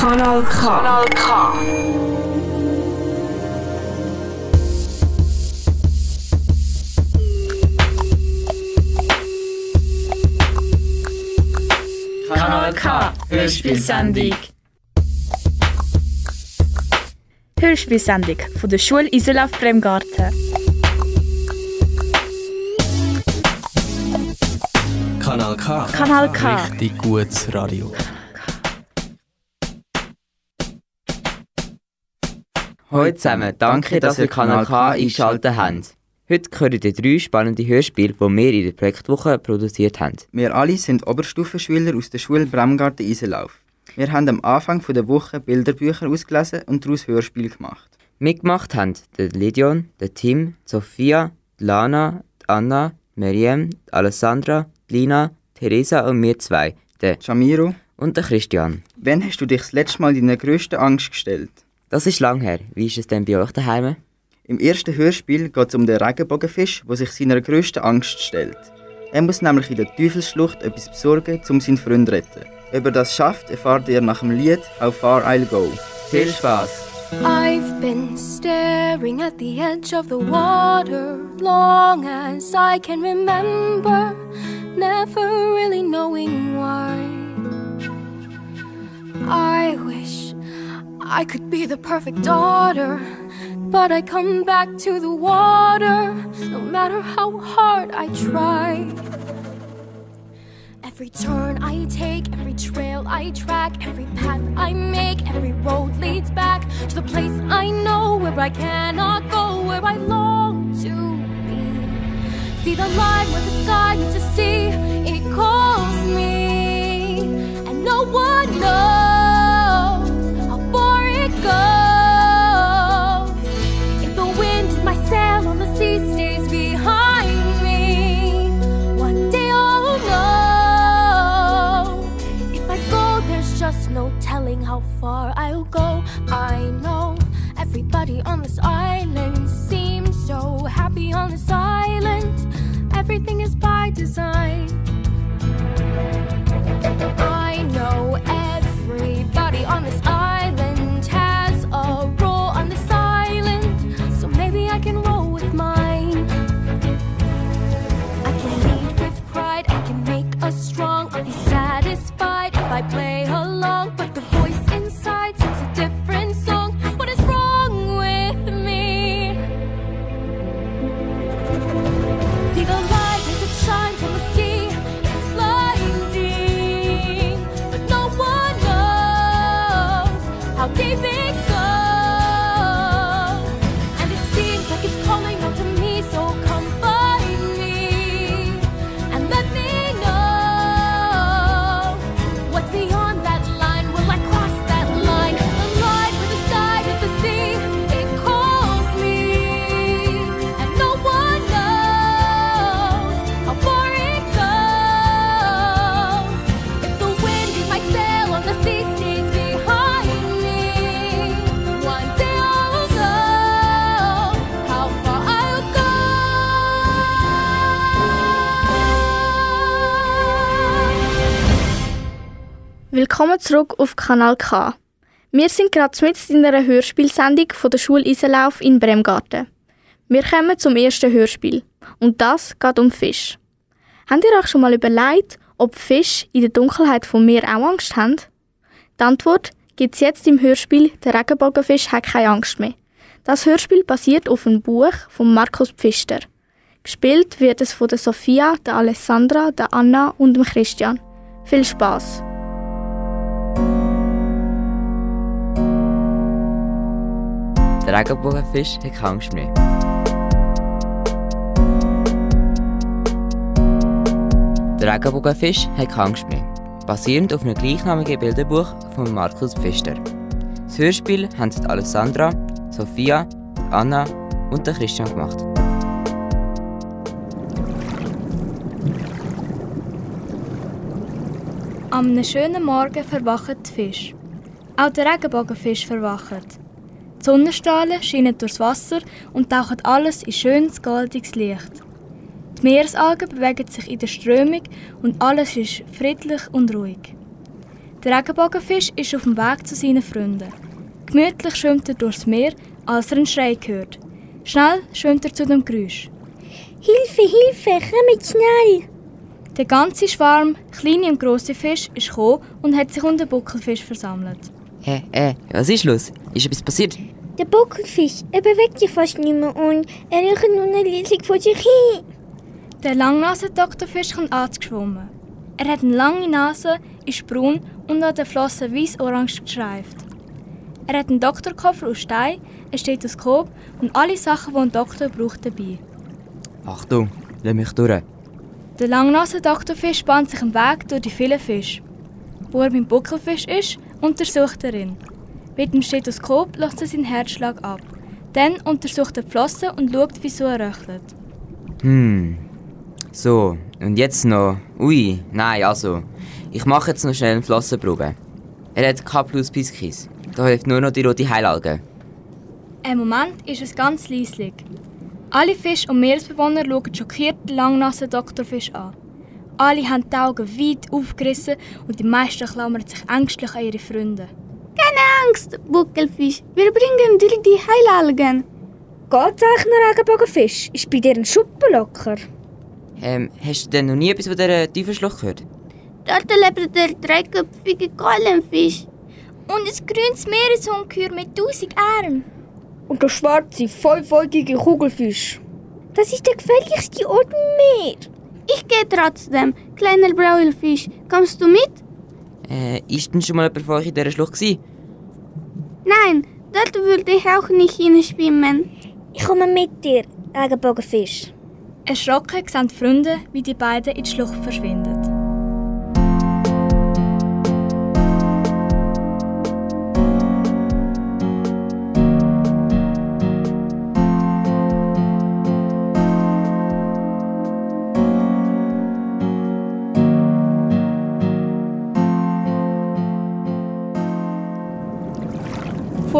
Kanal K. Kanal K. Kanal K. Hörspielsendung. Hörspielsendung von der Schule Iselaf Bremgarten. Kanal K. Kanal K. Richtig gutes Radio. Hallo zusammen, danke, dass ihr Kanal K eingeschaltet habt. Heute hören ihr drei spannende Hörspiele, die wir in der Projektwoche produziert haben. Wir alle sind Oberstufenschüler aus der Schule Bremgarten Isenlauf. Wir haben am Anfang der Woche Bilderbücher ausgelesen und daraus Hörspiele gemacht. Mitgemacht haben der Lydion, der Tim, die Sophia, die Lana, die Anna, die Miriam, die Alessandra, die Lina, Theresa und wir zwei, der Jamiro, und der Christian. wann hast du dich das letzte Mal deiner grössten Angst gestellt? Das ist lang her. Wie ist es denn bei euch daheim? Im ersten Hörspiel geht es um den Regenbogenfisch, der sich seiner grössten Angst stellt. Er muss nämlich in der Teufelsschlucht etwas besorgen, um seinen Freund zu retten. Ob er das schafft, erfahrt ihr nach dem Lied How Far I'll Go. Viel Spaß! I've been staring at the edge of the water long as I can remember, never really knowing why. I wish I could be the perfect daughter, but I come back to the water no matter how hard I try. Every turn I take, every trail I track, every path I make, every road leads back to the place I know where I cannot go, where I long to be. See the line where the sky meets the sea, everybody on this island seems so happy on this island. Everything is by design. I know everybody on this island has a role on this island, so maybe I can roll with mine. I can lead with pride, I can make us strong. I'll be satisfied if I play Willkommen zurück auf Kanal K. Wir sind gerade mit in einer Hörspielsendung von der Schule Isenlauf in Bremgarten. Wir kommen zum ersten Hörspiel. Und das geht um Fisch. Habt ihr euch schon mal überlegt, ob Fisch in der Dunkelheit von mir auch Angst haben? Die Antwort gibt es jetzt im Hörspiel Der Regenbogenfisch hat keine Angst mehr. Das Hörspiel basiert auf einem Buch von Markus Pfister. Gespielt wird es von der Sophia, der Alessandra, der Anna und dem Christian. Viel Spaß! Der Regenbogenfisch hat keine Angst mehr. Der Regenbogenfisch hat keine Angst mehr. Basierend auf einem gleichnamigen Bilderbuch von Markus Pfister. Das Hörspiel haben die Alessandra, Sophia, Anna und Christian gemacht. Am schönen Morgen verwachen die Fische. Auch der Regenbogenfisch verwacht. Die Sonnenstrahlen scheinen durchs Wasser und tauchen alles in schönes goldiges Licht. Die Meeresalgen bewegen sich in der Strömung und alles ist friedlich und ruhig. Der Regenbogenfisch ist auf dem Weg zu seinen Freunden. Gemütlich schwimmt er durchs Meer, als er einen Schrei hört. Schnell schwimmt er zu dem Geräusch. Hilfe, Hilfe, kommt schnell! Der ganze Schwarm, kleine und grosse Fisch, ist gekommen und hat sich um den Buckelfisch versammelt. Hä, äh, was ist los? Ist etwas passiert? Der Buckelfisch, er bewegt sich fast nicht mehr und er riecht nur riesig vor sich hin. Der Langnase-Doktorfisch kommt angeschwommen. Er hat eine lange Nase, ist braun und an den Flossen weiß-orange gestreift. Er hat einen Doktorkoffer aus Stein, ein Stethoskop und alle Sachen, die ein Doktor braucht, dabei. Achtung, lass mich durch. Der Langnase-Doktorfisch bahnt sich einen Weg durch die vielen Fische. Wo er beim Buckelfisch ist, untersucht er ihn. Mit dem Stethoskop lässt er seinen Herzschlag ab. Dann untersucht er die Flossen und schaut, wieso er röchelt. Hm. So, und jetzt noch. Ui, nein, also. Ich mache jetzt noch schnell eine Flossenprobe. Er hat K plus Piskis. Da hilft nur noch die rote Heilalge. Ein Moment ist es ganz leislich. Alle Fisch- und Meeresbewohner schauen schockiert den langnassen Doktorfisch an. Alle haben die Augen weit aufgerissen und die meisten klammern sich ängstlich an ihre Freunde. Keine Angst, Buckelfisch, wir bringen dir die Heilalgen. Noch Regenbogenfisch? Ist bei dir ein Schuppen locker? Ähm, hast du denn noch nie etwas von dieser Teufelschlucht gehört? Dort lebt der dreiköpfige Gallenfisch. Und ein grünes Meeresungeheuer mit tausend Armen. Und der schwarze, fünfvoltige Kugelfisch. Das ist der gefährlichste Ort im Meer. Ich gehe trotzdem. Kleiner Brauelfisch, kommst du mit? Äh, ist denn schon mal jemand von euch in dieser Schlucht gewesen? Nein, dort würde ich auch nicht hinschwimmen. Ich komme mit dir, Regenbogenfisch. Erschrocken sehen die Freunde, wie die beiden in die Schlucht verschwinden.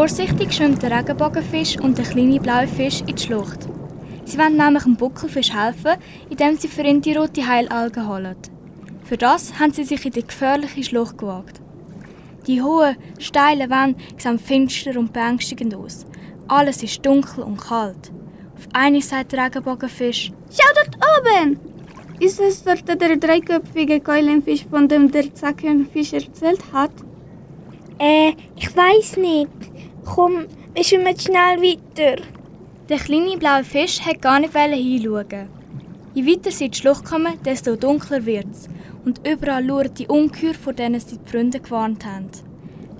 Vorsichtig schwimmt der Regenbogenfisch und der kleine blaue Fisch in die Schlucht. Sie wollen nämlich dem Buckelfisch helfen, indem sie für ihn die rote Heilalge holen. Für das haben sie sich in die gefährliche Schlucht gewagt. Die hohen, steilen Wände sehen finster und beängstigend aus. Alles ist dunkel und kalt. Auf einmal sagt der Regenbogenfisch: Schau dort oben! Ist es dort der dreiköpfige Keulenfisch, von dem der Zackenfisch erzählt hat? Äh, ich weiß nicht. Komm, wir schwimmen schnell weiter. Der kleine blaue Fisch hat gar nicht hinschauen. Je weiter sie in die Schlucht kommen, desto dunkler wird es. Und überall lauern die Ungeheuer, vor denen sie die Freunde gewarnt haben.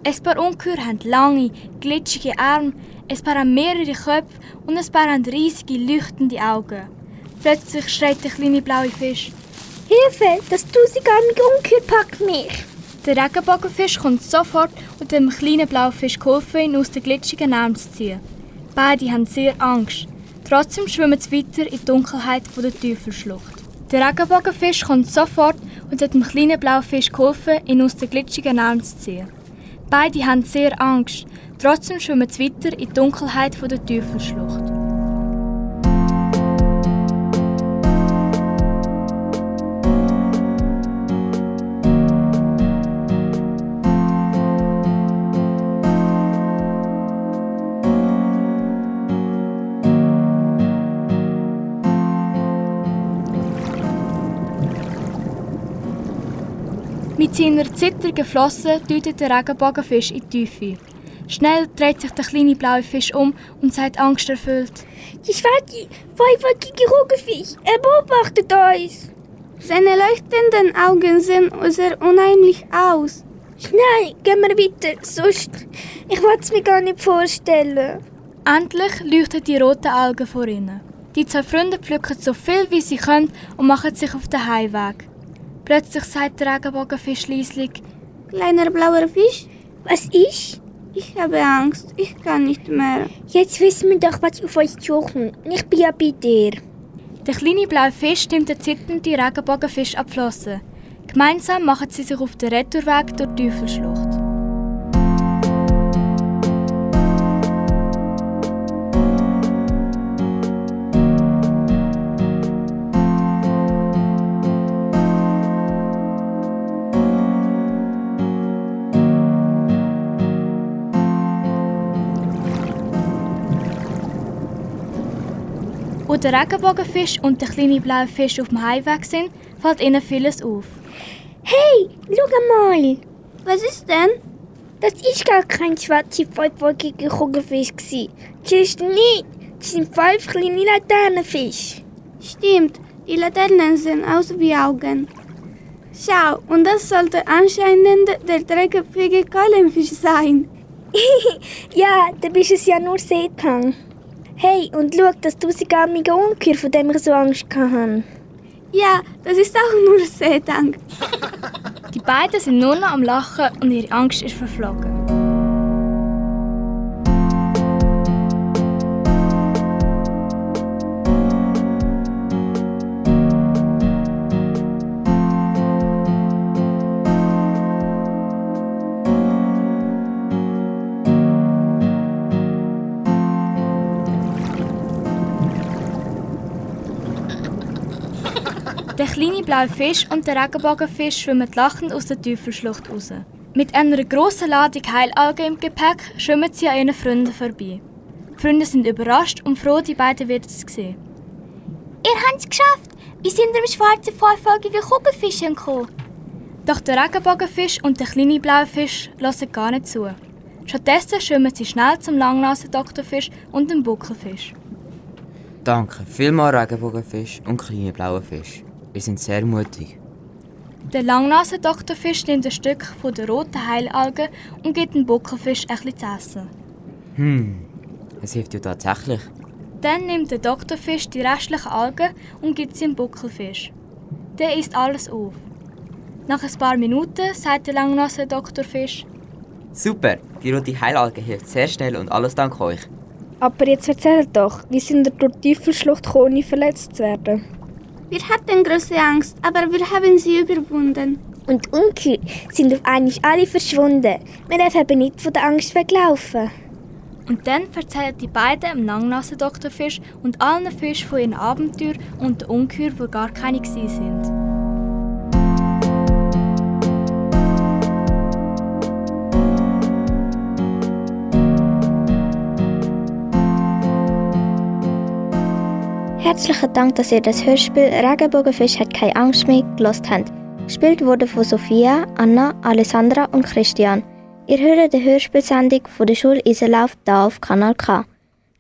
Ein paar Ungeheuer haben lange, glitschige Arme, ein paar haben mehrere Köpfe und ein paar haben riesige, leuchtende Augen. Plötzlich schreit der kleine blaue Fisch. Hilfe, das tausigarmige Ungeheuer packt mich. Der Regenbogenfisch kommt sofort und dem kleinen blauen geholfen, ihn aus den glitschigen Armen zu ziehen. Beide haben sehr Angst. Trotzdem schwimmen sie weiter in die Dunkelheit der Teufelschlucht. Der Regenbogenfisch kommt sofort und hat dem kleinen blauen Fisch geholfen, ihn aus den glitschigen Armen zu ziehen. Beide haben sehr Angst. Trotzdem schwimmen sie weiter in die Dunkelheit der Teufelschlucht. Seiner zittrigen Flosse deutet der Regenbogenfisch in die Tiefe. Schnell dreht sich der kleine blaue Fisch um und sagt angsterfüllt: Die schwarze, fünfwölkige Kugelfisch, er beobachtet uns. Seine leuchtenden Augen sehen sehr unheimlich aus. Schnell, gehen wir weiter, sonst... Ich will es mir gar nicht vorstellen. Endlich leuchten die roten Algen vor ihnen. Die zwei Freunde pflücken so viel wie sie können und machen sich auf den Heimweg. Plötzlich sagt der Regenbogenfisch leislich: Kleiner blauer Fisch, Was ist? ich habe Angst, ich kann nicht mehr. Jetzt wissen wir doch, was auf uns suchen. Ich bin ja bei dir. Der kleine blaue Fisch nimmt den zitternden Regenbogenfisch an die Flosse. Gemeinsam machen sie sich auf den Retourweg durch die Teufelschlucht. Der Regenbogenfisch und der kleine blaue Fisch auf dem Heimweg sind, fällt ihnen vieles auf. Hey, schau mal! Was ist denn? Das ist gar kein schwarzer, fünfwolkiger Kugelfisch. Das ist nicht. Das sind fünf kleine Laternenfische. Stimmt, die Laternen sehen aus wie Augen. Schau, und das sollte anscheinend der dreiköpfige Keulenfisch sein. ja, da bist es ja nur Seetang. Hey, und schau, das tausigarmige Ungeheuer, von dem ich so Angst hatte. Ja, das ist auch nur Seetang. Die beiden sind nur noch am Lachen und ihre Angst ist verflogen. Der kleine blaue Fisch und der Regenbogenfisch schwimmen lachend aus der Teufelschlucht raus. Mit einer grossen Ladung Heilalgen im Gepäck schwimmen sie an ihren Freunden vorbei. Die Freunde sind überrascht und froh, die beiden wieder zu sehen. Ihr habt es geschafft! Wir sind dem schwarzen, fünffolgigen Kugelfisch entkommen. Doch der Regenbogenfisch und der kleine blaue Fisch lassen gar nicht zu. Stattdessen schwimmen sie schnell zum Langnasen-Doktorfisch und dem Buckelfisch. Danke vielmals, Regenbogenfisch und kleine blaue Fisch. Wir sind sehr mutig. Der Langnasen-Doktorfisch nimmt ein Stück von der roten Heilalge und gibt dem Buckelfisch etwas zu essen. Hm, es hilft ja tatsächlich. Dann nimmt der Doktorfisch die restlichen Algen und gibt sie dem Buckelfisch. Der isst alles auf. Nach ein paar Minuten sagt der Langnasen-Doktorfisch: Super, die rote Heilalge hilft sehr schnell und alles dank euch. Aber jetzt erzählt doch, wie sind ihr durch die Teufelschlucht gekommen, ohne verletzt zu werden? Wir hatten große Angst, aber wir haben sie überwunden. Und die Ungeheuer sind auf einmal alle verschwunden. Wir dürfen eben nicht von der Angst weglaufen. Und dann erzählen die beiden dem Langnasen-Doktorfisch und allen Fischen von ihren Abenteuern und den Ungeheuer, die gar keine sind. Herzlichen Dank, dass ihr das Hörspiel Regenbogenfisch hat keine Angst mehr gelost habt. Gespielt wurde von Sophia, Anna, Alessandra und Christian. Ihr hört die Hörspielsendung von der Schule Iserlauf da auf Kanal K.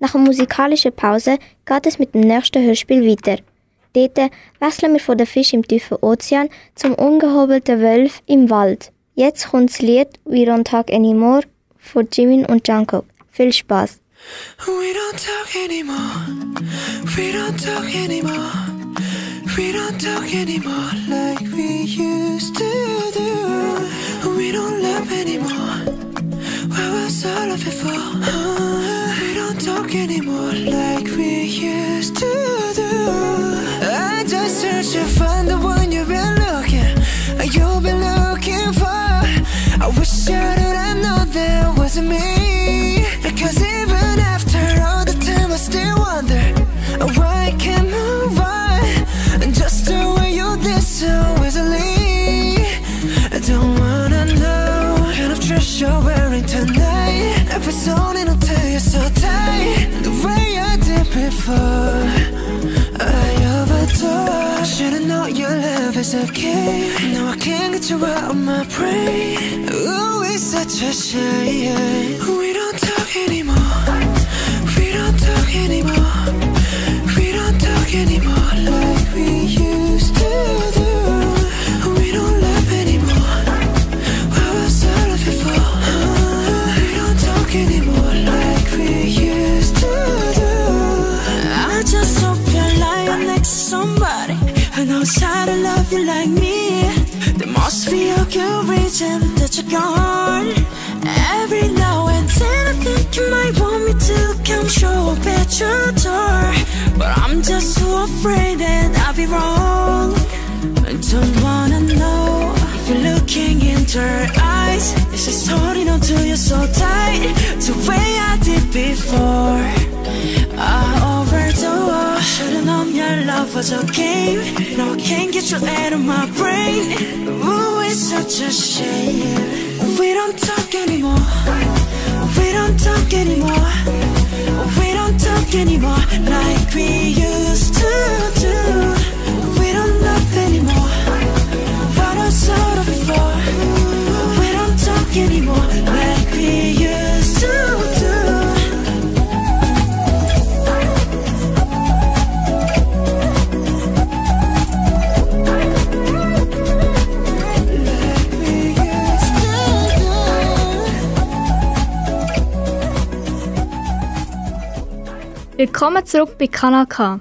Nach einer musikalischen Pause geht es mit dem nächsten Hörspiel weiter. Dort wechseln wir von den Fisch im tiefen Ozean zum ungehobelten Wolf im Wald. Jetzt kommt das Lied We Don't Talk Anymore von Jimin und Jungkook. Viel Spaß! We don't talk anymore. We don't talk anymore. We don't talk anymore like we used to do. We don't love anymore. What was all of it for? We don't talk anymore like we used to do. I just search to find the one you've been looking, you've been looking for. I wish I did I know that wasn't me. Is okay. Now I can't get you out of my brain. Ooh, it's such a shame. We don't talk anymore. We don't talk anymore. We don't talk anymore like we used must be a good reason that you're gone. Every now and then I think you might want me to come show up at your door. But I'm just so afraid that I'll be wrong. I don't wanna know if you're looking into her eyes. Is she's holding on to you so tight, the way I did before. I overdosed. Should've known your love was a game. Now I can't get you out of my brain. Ooh, it's such a shame. We don't talk anymore. We don't talk anymore. We don't talk anymore like we used to do. We don't love anymore. What I of before. We don't talk anymore like we used to Willkommen zurück bei Kanal K.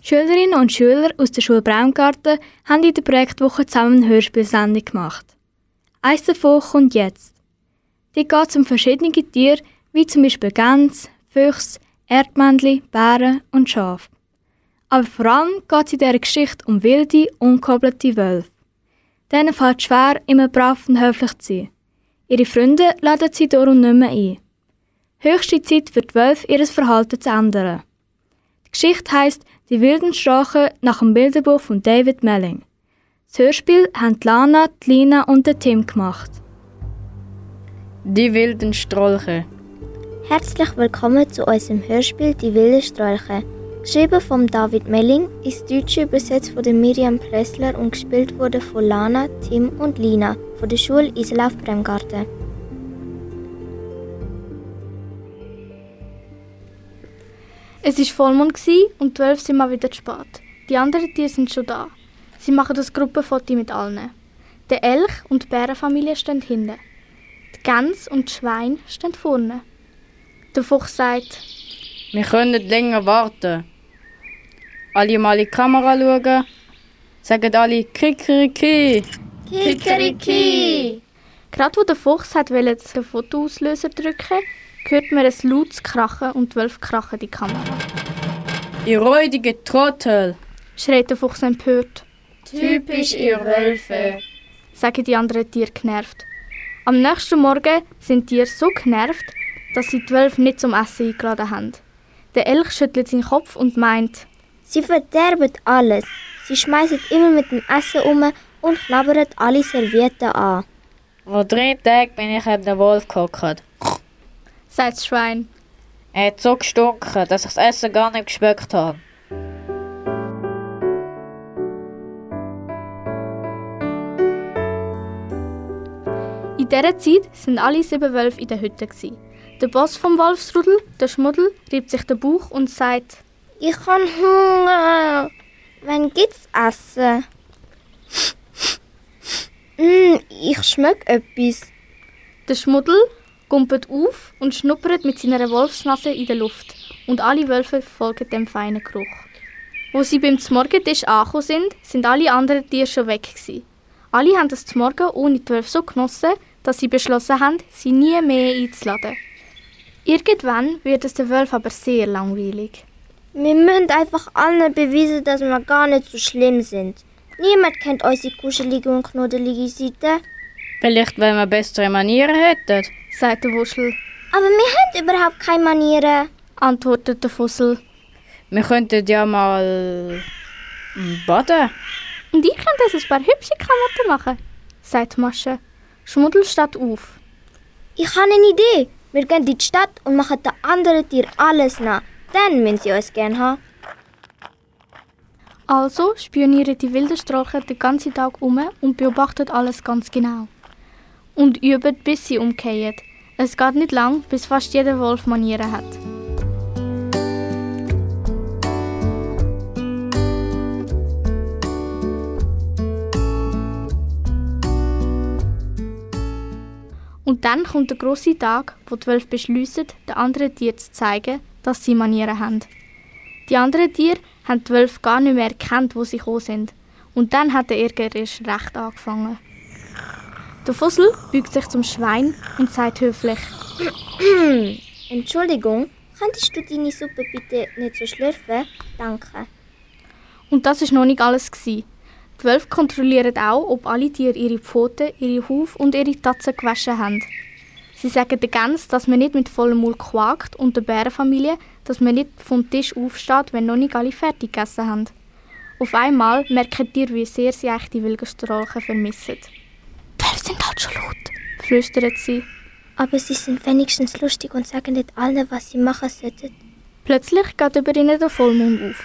Schülerinnen und Schüler aus der Schule Braungarten haben in der Projektwoche zusammen eine Hörspielsendung gemacht. Eins davon kommt jetzt. Die geht um verschiedene Tiere, wie zum Beispiel Gänse, Füchse, Erdmännchen, Bären und Schafe. Aber vor allem geht es in dieser Geschichte um wilde, unkobelte Wölfe. Denen fällt es schwer, immer brav und höflich zu sein. Ihre Freunde laden sie darum nicht mehr ein. Höchste Zeit für die Wölfe, ihr Verhalten zu ändern. Die Geschichte heisst Die wilden Strachen nach dem Bilderbuch von David Melling. Das Hörspiel haben die Lana, die Lina und der Tim gemacht. Die wilden Strolche. Herzlich willkommen zu unserem Hörspiel Die wilde Strolche. Geschrieben von David Melling, ins Deutsche übersetzt von der Miriam Pressler und gespielt wurde von Lana, Tim und Lina von der Schule Iselauf Bremgarten. Es war Vollmond und die Wölfe sind mal wieder zu spät. Die anderen Tiere sind schon da. Sie machen das Gruppenfoto mit allen. Der Elch und die Bärenfamilie stehen hinten. Die Gänse und die Schweine stehen vorne. Der Fuchs sagt, Wir können nicht länger warten. Alle mal in die Kamera schauen. Sagen alle Kikeriki. Kikeriki! Gerade wo der Fuchs hat wollte den Fotoauslöser drücken, hört man ein lautes Krachen und die Wölfe krachen die Kamera. Ihr räudige Trottel. Schreit der Fuchs empört. Typisch ihr Wölfe. sagen die anderen Tiere genervt. Am nächsten Morgen sind die Tiere so genervt, dass sie die Wölfe nicht zum Essen eingeladen haben. Der Elch schüttelt seinen Kopf und meint, Sie verderben alles. Sie schmeißen immer mit dem Essen um und knabbern alle Servietten an. Vor drei Tagen bin ich neben dem Wolf gehockt. Sagt das Schwein. Er hat so gestunken, dass ich das Essen gar nicht geschmeckt habe. In dieser Zeit sind alle sieben Wölfe in der Hütte. Der Boss vom Wolfsrudel, der Schmuddel, reibt sich den Bauch und sagt, Ich habe Hunger. Wann gibt's Essen? mm, ich schmeck etwas. Der Schmuddel gumpelt auf und schnuppert mit seiner Wolfsnase in der Luft. Und alle Wölfe folgen dem feinen Geruch. Wo sie beim Zmorgentisch angekommen sind, sind alle anderen Tiere schon weg. Gewesen. Alle haben das Zmorgen ohne die Wölfe so genossen, dass sie beschlossen haben, sie nie mehr einzuladen. Irgendwann wird es den Wölfen aber sehr langweilig. Wir müssen einfach allen beweisen, dass wir gar nicht so schlimm sind. Niemand kennt unsere kuschelige und knuddelige Seite. Vielleicht, weil wir bessere Manieren hätten. sagt der Wuschel. Aber wir haben überhaupt keine Manieren. Antwortet der Fussel. Wir könnten ja mal baden. Und ich könnte ein paar hübsche Klamotten machen, sagt Masche. Schmuddel steht auf. Ich habe eine Idee. Wir gehen in die Stadt und machen den anderen Tieren alles nach. Dann müssen sie uns gerne haben. Also spionieren die wilden Strolche den ganzen Tag um und beobachten alles ganz genau. Und üben, bis sie umkehren. Es geht nicht lang, bis fast jeder Wolf Manieren hat. Und dann kommt der große Tag, wo die Wölfe beschließen, den anderen Tieren zu zeigen, dass sie Manieren haben. Die anderen Tiere haben die Wölfe gar nicht mehr erkannt, wo sie gekommen sind. Und dann hat der Ärger erst recht angefangen. Der Fussel beugt sich zum Schwein und sagt höflich: Entschuldigung, könntest du deine Suppe bitte nicht so schlürfen? Danke. Und das ist noch nicht alles. Die Wölfe kontrollieren auch, ob alle Tiere ihre Pfoten, ihre Huf und ihre Tatzen gewaschen haben. Sie sagen den Gänsen, dass man nicht mit vollem Mund quakt und der Bärenfamilie, dass man nicht vom Tisch aufsteht, wenn noch nicht alle fertig gegessen haben. Auf einmal merken die Tiere, wie sehr sie eigentlich die Wilgenstrolchen vermissen. Sind halt schon laut, flüstert sie. Aber sie sind wenigstens lustig und sagen nicht allen, was sie machen sollten. Plötzlich geht über ihnen der Vollmond auf.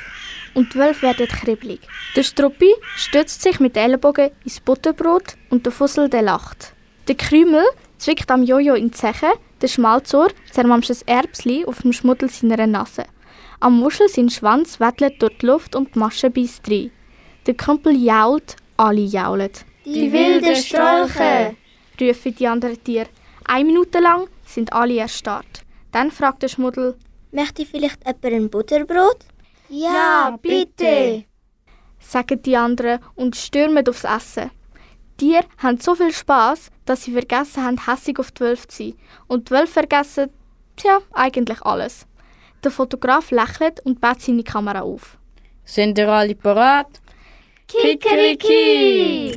Und die Wölfe werden kribbelig. Der Struppi stützt sich mit den Ellenbogen ins Butterbrot und der Fussel der lacht. Der Krümel zwickt am Jojo in die Zeche, der Schmalzohr zermampft ein Erbsli auf dem Schmuddel seiner Nase. Am Muschel sein Schwanz wettelt durch die Luft und die Masche beißt rein. Der Krümpel jault, alle jaulen. Die wilden Strolche! rufen die anderen Tiere. Eine Minute lang sind alle erstarrt. Dann fragt der Schmuddel, Möchte vielleicht jemand ein Butterbrot? Ja, bitte! sagen die anderen und stürmen aufs Essen. Die Tiere haben so viel Spaß, dass sie vergessen haben, hässig auf die Wölfe zu sein. Und die Wölfe vergessen, tja, eigentlich alles. Der Fotograf lächelt und baut seine Kamera auf. Sind ihr alle parat? Kikeriki!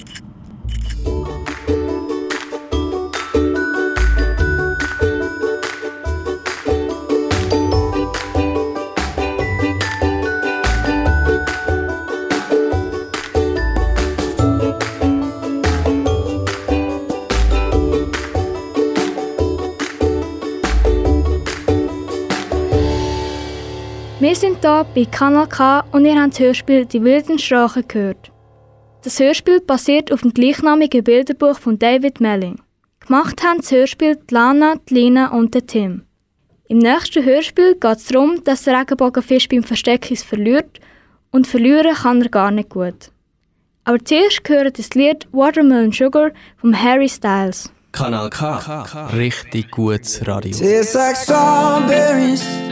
Wir sind hier bei Kanal K und ihr habt das Hörspiel Die wilden Strachen gehört. Das Hörspiel basiert auf dem gleichnamigen Bilderbuch von David Melling. Gemacht haben das Hörspiel die Lana, die Lina und der Tim. Im nächsten Hörspiel geht es darum, dass der Regenbogenfisch beim Versteckens verliert und verlieren kann er gar nicht gut. Aber zuerst gehört das Lied Watermelon Sugar von Harry Styles. Kanal K. Richtig gutes Radio. Tastes like strawberries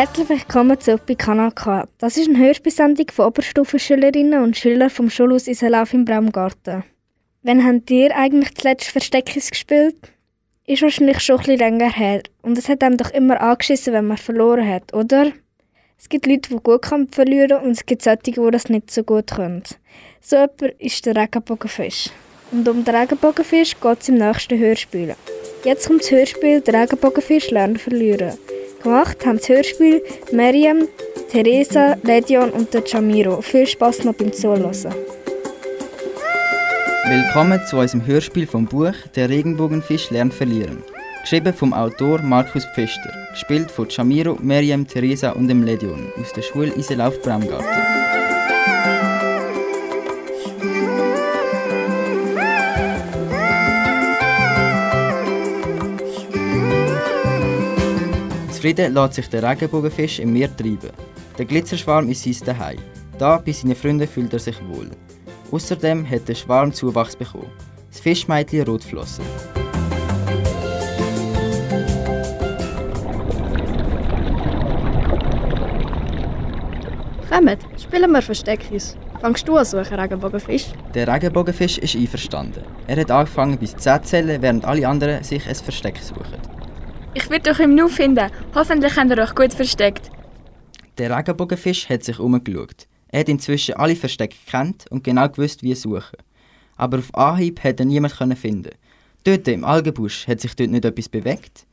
Herzlich willkommen zurück bei Kanal K. Das ist eine Hörspielsendung von Oberstufenschülerinnen und Schülern vom Schulhaus Isenlauf im Braumgarten. Wann habt ihr eigentlich zuletzt Versteckis gespielt? Ist wahrscheinlich schon bisschen länger her. Und es hat einem doch immer angeschissen, wenn man verloren hat, oder? Es gibt Leute, die gut können verlieren und es gibt solche, die das nicht so gut können. So jemand ist der Regenbogenfisch. Und um den Regenbogenfisch geht es im nächsten Hörspiel. Jetzt kommt das Hörspiel «Der Regenbogenfisch lernen verlieren». Gemacht haben das Hörspiel Miriam, Theresa, Ledion und der Jamiro. Viel Spaß noch beim Zuhören. Willkommen zu unserem Hörspiel vom Buch Der Regenbogenfisch lernt verlieren. Geschrieben vom Autor Markus Pfister, gespielt von Jamiro, Miriam, Theresa und dem Ledion aus der Schule Iselauf Braumgarten. Zufrieden lässt sich der Regenbogenfisch im Meer treiben. Der Glitzerschwarm ist sein Daheim. Da bei seinen Freunden fühlt er sich wohl. Außerdem hat der Schwarm Zuwachs bekommen. Das Fischmädchen Rotflossen. Kommt, spielen wir Versteckis. Fangst du an suchen, Regenbogenfisch? Der Regenbogenfisch ist einverstanden. Er hat angefangen bis 10 zu zählen, während alle anderen sich ein Versteck suchen. Ich werde euch im Nu finden. Hoffentlich habt ihr euch gut versteckt. Der Regenbogenfisch hat sich umgeschaut. Er hat inzwischen alle Verstecke gekannt und genau gewusst, wie suchen. Aber auf Anhieb hat er niemanden finden. Dort im Algenbusch hat sich dort nicht etwas bewegt.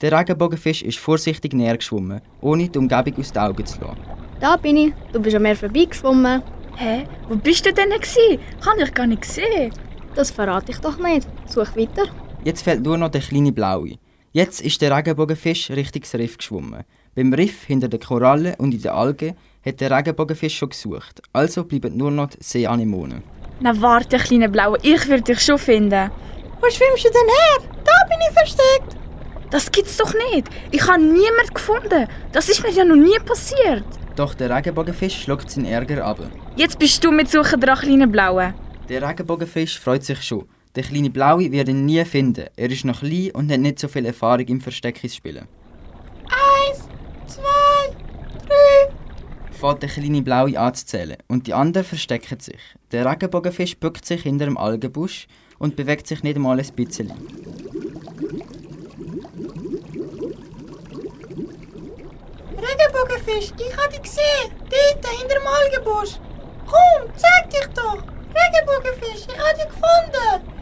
Der Regenbogenfisch ist vorsichtig näher geschwommen, ohne die Umgebung aus den Augen zu lassen. Da bin ich. Du bist an mir vorbeigeschwommen. Hä? Wo bist du denn gewesen? Kann ich gar nicht sehen. Das verrate ich doch nicht. Such weiter. Jetzt fehlt nur noch der kleine Blaue. Jetzt ist der Regenbogenfisch Richtung Riff geschwommen. Beim Riff hinter den Korallen und in den Algen hat der Regenbogenfisch schon gesucht. Also bleiben nur noch die Seeanemonen. Na warte, kleine Blaue, ich will dich schon finden. Wo schwimmst du denn her? Da bin ich versteckt. Das gibt's doch nicht. Ich habe niemanden gefunden. Das ist mir ja noch nie passiert. Doch der Regenbogenfisch schluckt seinen Ärger ab. Jetzt bist du mit Suchen dran, kleine Blaue. Der Regenbogenfisch freut sich schon. Der kleine Blaue wird ihn nie finden. Er ist noch klein und hat nicht so viel Erfahrung im Versteckisspielen. Eins, zwei, drei. Fährt der kleine Blaue anzuzählen und die anderen verstecken sich. Der Regenbogenfisch bückt sich hinter dem Algenbusch und bewegt sich nicht einmal ein bisschen. Regenbogenfisch, ich habe dich gesehen. Dort, hinter dem Algenbusch. Komm, zeig dich doch. Regenbogenfisch, ich habe dich gefunden.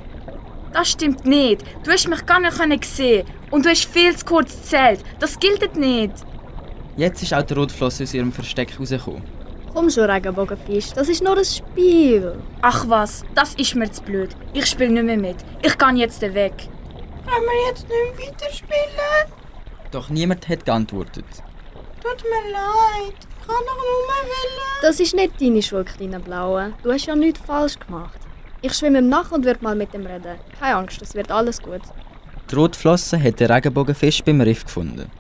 Das stimmt nicht. Du hast mich gar nicht sehen und du hast viel zu kurz gezählt. Das gilt nicht. Jetzt ist auch der Rotflosse aus ihrem Versteck rausgekommen. Komm schon, Regenbogenfisch, das ist nur ein Spiel. Ach was, das ist mir zu blöd. Ich spiele nicht mehr mit. Ich kann jetzt weg. Können wir jetzt nicht mehr weiterspielen? Doch niemand hat geantwortet. Tut mir leid, ich kann doch nur mehr wollen. Das ist nicht deine Schuld, kleiner Blaue. Du hast ja nichts falsch gemacht. Ich schwimme ihm nach und würde mal mit ihm reden. Keine Angst, es wird alles gut. Die Rotflosse hat den Regenbogenfisch beim Riff gefunden.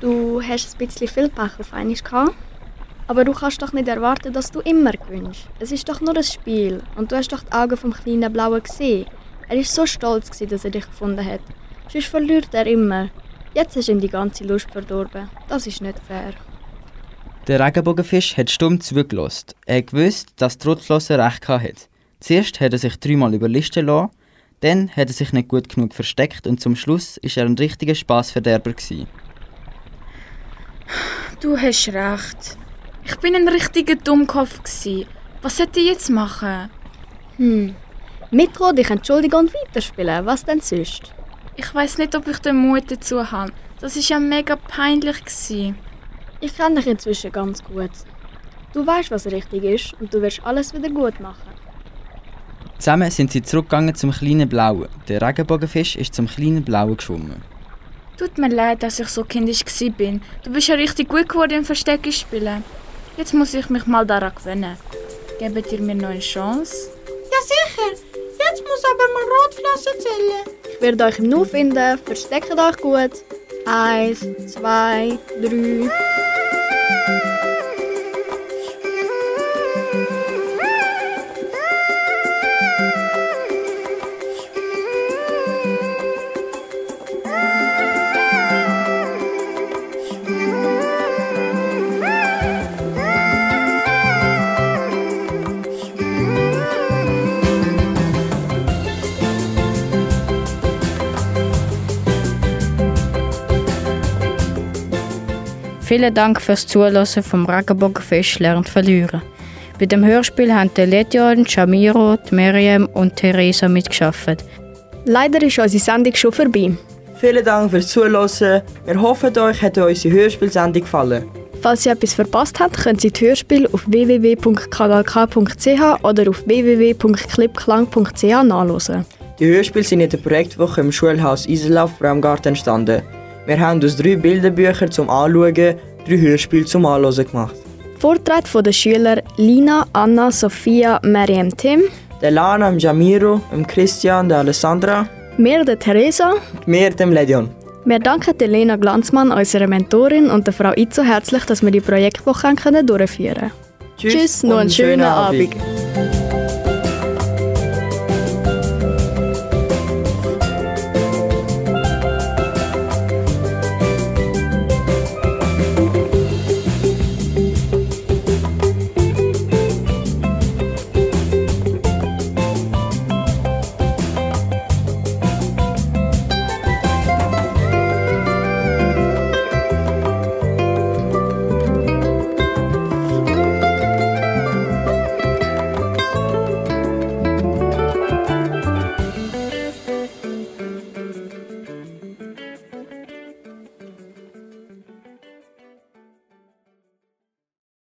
Du hast ein bisschen viel Pech auf einmal gehabt. Aber du kannst doch nicht erwarten, dass du immer gewinnst. Es ist doch nur ein Spiel und du hast doch die Augen vom kleinen Blauen gesehen. Er ist so stolz, gewesen, dass er dich gefunden hat. Sonst verliert er immer. Jetzt ist ihm die ganze Lust verdorben. Das ist nicht fair. Der Regenbogenfisch hat stumm zugelassen. Er gewusst, dass die Rotflosse recht hatte. Zuerst hat er sich dreimal überlisten lassen, dann hat er sich nicht gut genug versteckt und zum Schluss ist er ein richtiger Spaßverderber gewesen. Du hast recht. Ich bin ein richtiger Dummkopf gsi. Was sollte ich jetzt machen? Hm. Mitro, dich entschuldigen und weiterspielen. Was denn sonst? Ich weiß nicht, ob ich den Mut dazu habe. Das ist ja mega peinlich gsi. Ich kenne dich inzwischen ganz gut. Du weißt, was richtig ist und du wirst alles wieder gut machen. Zusammen sind sie zurückgegangen zum kleinen Blauen. Der Regenbogenfisch ist zum kleinen Blauen geschwommen. Tut mir leid, dass ich so kindisch bin. Du bist ja richtig gut geworden im Verstecken spielen. Jetzt muss ich mich mal daran gewöhnen. Gebt ihr mir noch eine Chance? Ja, sicher. Jetzt muss aber mal Rotflosse zählen. Ich werde euch im Nu finden. Versteckt euch gut. Eins, zwei, drei. Vielen Dank fürs Zuhören vom Regenbogenfisch lernt verlieren. Bei dem Hörspiel haben Letjon, Jamiro, Miriam und Theresa mitgeschafft. Leider ist unsere Sendung schon vorbei. Vielen Dank fürs Zuhören. Wir hoffen, euch hat unsere Hörspielsendung gefallen. Falls ihr etwas verpasst habt, könnt ihr die Hörspiel auf www.kanalk.ch oder auf www.clipklang.ch nachlesen. Die Hörspiele sind in der Projektwoche im Schulhaus Iserlauf Braumgarten entstanden. Wir haben aus drei Bilderbüchern zum Anschauen drei Hörspiele zum Anhören gemacht. Vortrag von den Schülern Lina, Anna, Sophia, Mariam, Tim. Der Lana, Jamiro, Christian, der Alessandra. Mir, der Theresa. Und mir, dem Ledion. Wir danken der Lena Glanzmann, unserer Mentorin, und der Frau Itzo herzlich, dass wir die Projektwoche durchführen können. Tschüss, Tschüss noch einen schönen, schönen Abend. Abend.